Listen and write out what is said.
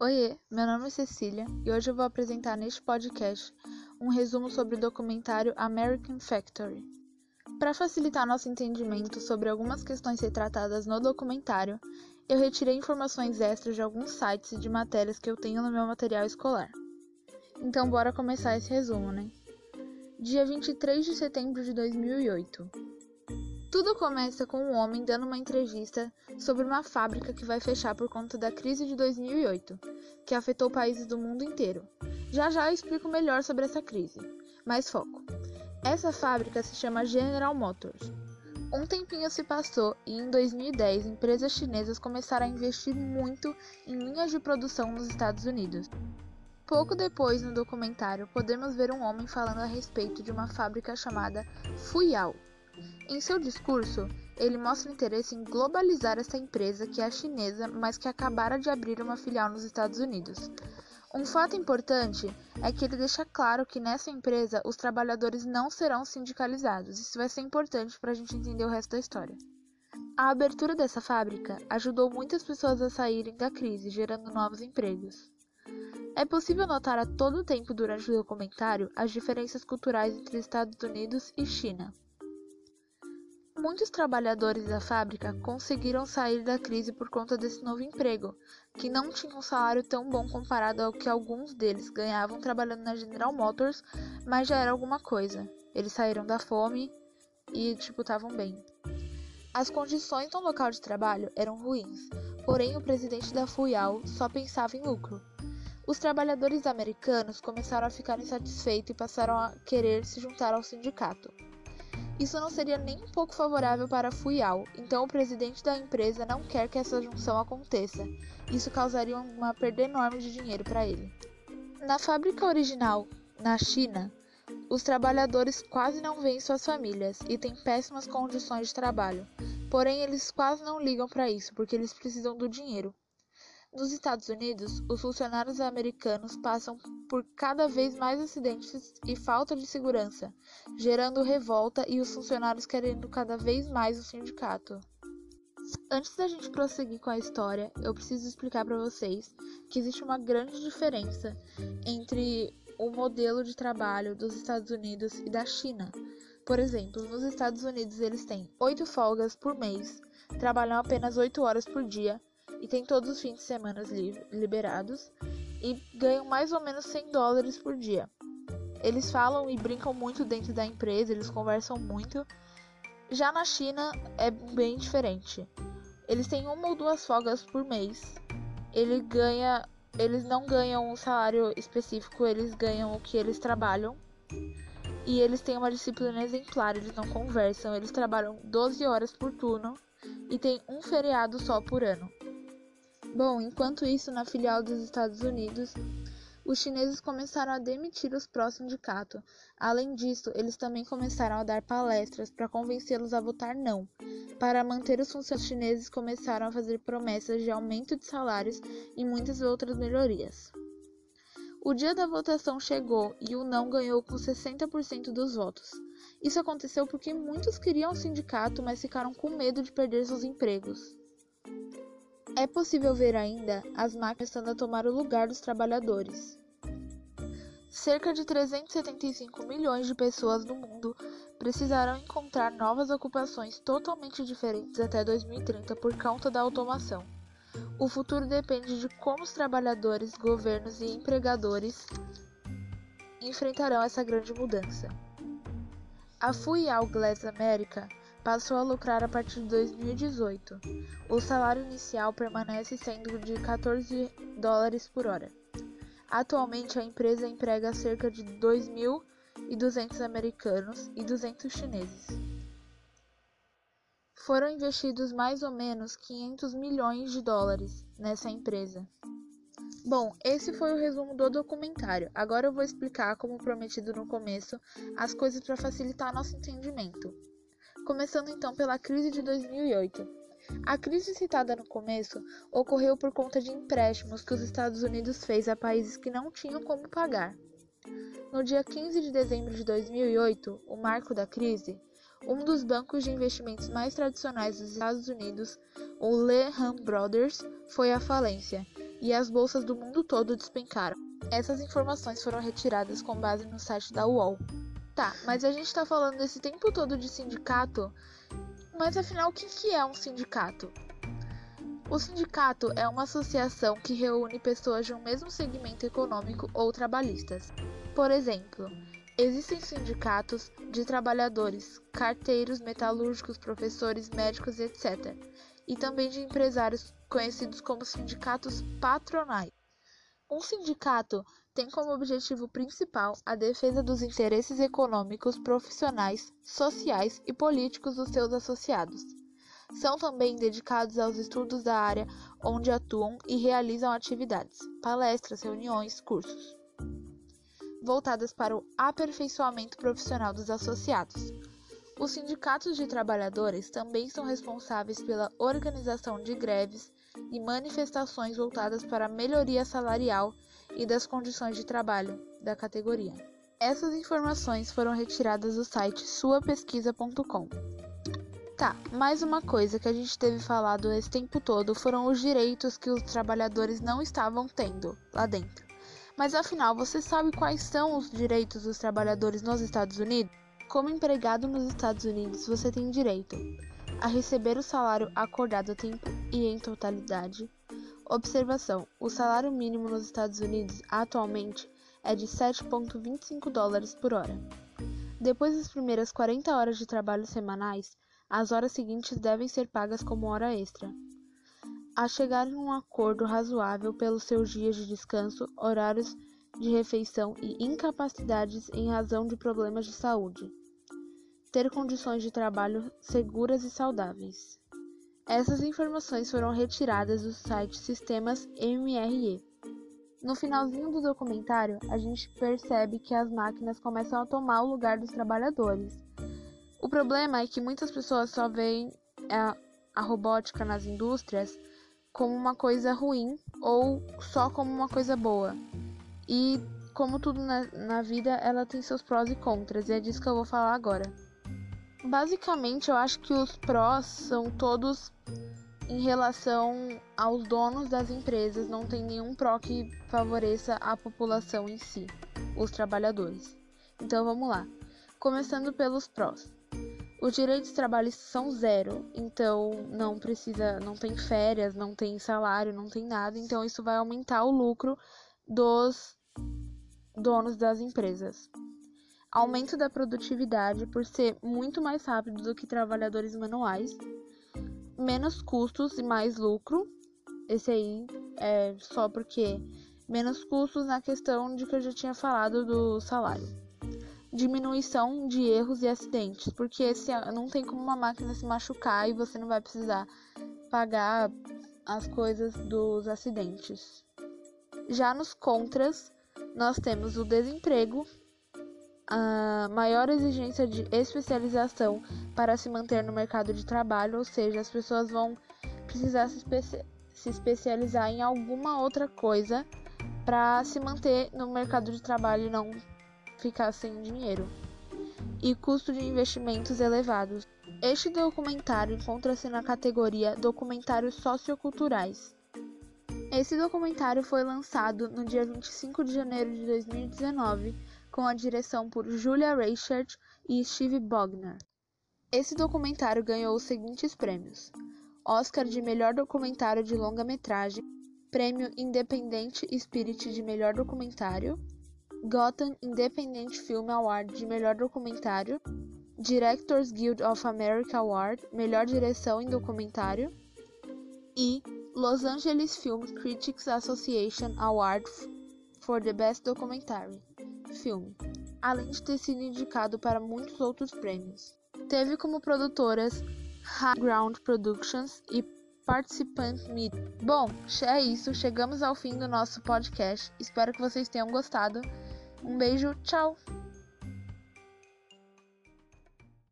Oiê, meu nome é Cecília e hoje eu vou apresentar neste podcast um resumo sobre o documentário American Factory. Para facilitar nosso entendimento sobre algumas questões retratadas no documentário, eu retirei informações extras de alguns sites e de matérias que eu tenho no meu material escolar. Então, bora começar esse resumo, né? Dia 23 de setembro de 2008. Tudo começa com um homem dando uma entrevista sobre uma fábrica que vai fechar por conta da crise de 2008, que afetou países do mundo inteiro. Já já eu explico melhor sobre essa crise, mas foco. Essa fábrica se chama General Motors. Um tempinho se passou e em 2010 empresas chinesas começaram a investir muito em linhas de produção nos Estados Unidos. Pouco depois, no documentário, podemos ver um homem falando a respeito de uma fábrica chamada Fuyao, em seu discurso, ele mostra interesse em globalizar essa empresa que é chinesa, mas que acabara de abrir uma filial nos Estados Unidos. Um fato importante é que ele deixa claro que nessa empresa os trabalhadores não serão sindicalizados. Isso vai ser importante para a gente entender o resto da história. A abertura dessa fábrica ajudou muitas pessoas a saírem da crise, gerando novos empregos. É possível notar a todo tempo durante o documentário as diferenças culturais entre Estados Unidos e China. Muitos trabalhadores da fábrica conseguiram sair da crise por conta desse novo emprego, que não tinha um salário tão bom comparado ao que alguns deles ganhavam trabalhando na General Motors, mas já era alguma coisa. Eles saíram da fome e, tipo, estavam bem. As condições no local de trabalho eram ruins, porém o presidente da Fuyao só pensava em lucro. Os trabalhadores americanos começaram a ficar insatisfeitos e passaram a querer se juntar ao sindicato. Isso não seria nem um pouco favorável para Fuyao, então o presidente da empresa não quer que essa junção aconteça. Isso causaria uma perda enorme de dinheiro para ele. Na fábrica original, na China, os trabalhadores quase não veem suas famílias e têm péssimas condições de trabalho. Porém, eles quase não ligam para isso porque eles precisam do dinheiro. Nos Estados Unidos, os funcionários americanos passam por cada vez mais acidentes e falta de segurança, gerando revolta e os funcionários querendo cada vez mais o sindicato. Antes da gente prosseguir com a história, eu preciso explicar para vocês que existe uma grande diferença entre o modelo de trabalho dos Estados Unidos e da China. Por exemplo, nos Estados Unidos eles têm 8 folgas por mês, trabalham apenas 8 horas por dia e tem todos os fins de semana liberados e ganham mais ou menos 100 dólares por dia. Eles falam e brincam muito dentro da empresa, eles conversam muito. Já na China é bem diferente. Eles têm uma ou duas folgas por mês. Ele ganha, eles não ganham um salário específico, eles ganham o que eles trabalham. E eles têm uma disciplina exemplar, eles não conversam, eles trabalham 12 horas por turno e tem um feriado só por ano. Bom, enquanto isso, na filial dos Estados Unidos, os chineses começaram a demitir os pró-sindicato. Além disso, eles também começaram a dar palestras para convencê-los a votar não. Para manter os funcionários chineses, começaram a fazer promessas de aumento de salários e muitas outras melhorias. O dia da votação chegou e o não ganhou com 60% dos votos. Isso aconteceu porque muitos queriam o sindicato, mas ficaram com medo de perder seus empregos. É possível ver ainda as máquinas começando a tomar o lugar dos trabalhadores. Cerca de 375 milhões de pessoas no mundo precisarão encontrar novas ocupações totalmente diferentes até 2030 por conta da automação. O futuro depende de como os trabalhadores, governos e empregadores enfrentarão essa grande mudança. A Fuyao Glass America passou a lucrar a partir de 2018. O salário inicial permanece sendo de 14 dólares por hora. Atualmente, a empresa emprega cerca de 2.200 americanos e 200 chineses. Foram investidos mais ou menos 500 milhões de dólares nessa empresa. Bom, esse foi o resumo do documentário. Agora eu vou explicar, como prometido no começo, as coisas para facilitar nosso entendimento. Começando então pela crise de 2008. A crise citada no começo ocorreu por conta de empréstimos que os Estados Unidos fez a países que não tinham como pagar. No dia 15 de dezembro de 2008, o marco da crise, um dos bancos de investimentos mais tradicionais dos Estados Unidos, o Lehman Brothers, foi à falência, e as bolsas do mundo todo despencaram. Essas informações foram retiradas com base no site da UOL. Tá, mas a gente tá falando esse tempo todo de sindicato, mas afinal o que, que é um sindicato? O sindicato é uma associação que reúne pessoas de um mesmo segmento econômico ou trabalhistas. Por exemplo, existem sindicatos de trabalhadores, carteiros, metalúrgicos, professores, médicos, etc. E também de empresários, conhecidos como sindicatos patronais. Um sindicato tem como objetivo principal a defesa dos interesses econômicos, profissionais, sociais e políticos dos seus associados. São também dedicados aos estudos da área onde atuam e realizam atividades, palestras, reuniões, cursos, voltadas para o aperfeiçoamento profissional dos associados. Os sindicatos de trabalhadores também são responsáveis pela organização de greves e manifestações voltadas para a melhoria salarial e das condições de trabalho da categoria. Essas informações foram retiradas do site suapesquisa.com. Tá, mais uma coisa que a gente teve falado esse tempo todo foram os direitos que os trabalhadores não estavam tendo lá dentro. Mas afinal, você sabe quais são os direitos dos trabalhadores nos Estados Unidos? Como empregado nos Estados Unidos, você tem direito a receber o salário acordado a tempo e em totalidade. Observação: o salário mínimo nos Estados Unidos atualmente é de 7,25 dólares por hora. Depois das primeiras 40 horas de trabalho semanais, as horas seguintes devem ser pagas como hora extra. A chegar em um acordo razoável pelos seus dias de descanso, horários de refeição e incapacidades em razão de problemas de saúde. Ter condições de trabalho seguras e saudáveis. Essas informações foram retiradas do site Sistemas MRE. No finalzinho do documentário, a gente percebe que as máquinas começam a tomar o lugar dos trabalhadores o problema é que muitas pessoas só veem a, a robótica nas indústrias como uma coisa ruim ou só como uma coisa boa. E como tudo na, na vida, ela tem seus prós e contras, e é disso que eu vou falar agora. Basicamente, eu acho que os prós são todos em relação aos donos das empresas, não tem nenhum pró que favoreça a população em si, os trabalhadores. Então vamos lá. Começando pelos prós. Os direitos trabalhistas são zero, então não precisa, não tem férias, não tem salário, não tem nada, então isso vai aumentar o lucro dos donos das empresas. Aumento da produtividade por ser muito mais rápido do que trabalhadores manuais, menos custos e mais lucro. Esse aí é só porque menos custos na questão de que eu já tinha falado do salário diminuição de erros e acidentes, porque se não tem como uma máquina se machucar e você não vai precisar pagar as coisas dos acidentes. Já nos contras, nós temos o desemprego, a maior exigência de especialização para se manter no mercado de trabalho, ou seja, as pessoas vão precisar se, se especializar em alguma outra coisa para se manter no mercado de trabalho e não ficar sem dinheiro e custo de investimentos elevados. Este documentário encontra-se na categoria Documentários Socioculturais. Esse documentário foi lançado no dia 25 de janeiro de 2019, com a direção por Julia Reichert e Steve Bogner. Esse documentário ganhou os seguintes prêmios: Oscar de Melhor Documentário de Longa-Metragem, Prêmio Independente Spirit de Melhor Documentário, Gotham Independent Film Award de Melhor Documentário, Directors Guild of America Award Melhor Direção em Documentário e Los Angeles Film Critics Association Award for the Best Documentary Film, além de ter sido indicado para muitos outros prêmios. Teve como produtoras High Ground Productions e Participant Media. Bom, é isso, chegamos ao fim do nosso podcast. Espero que vocês tenham gostado. Um beijo, tchau!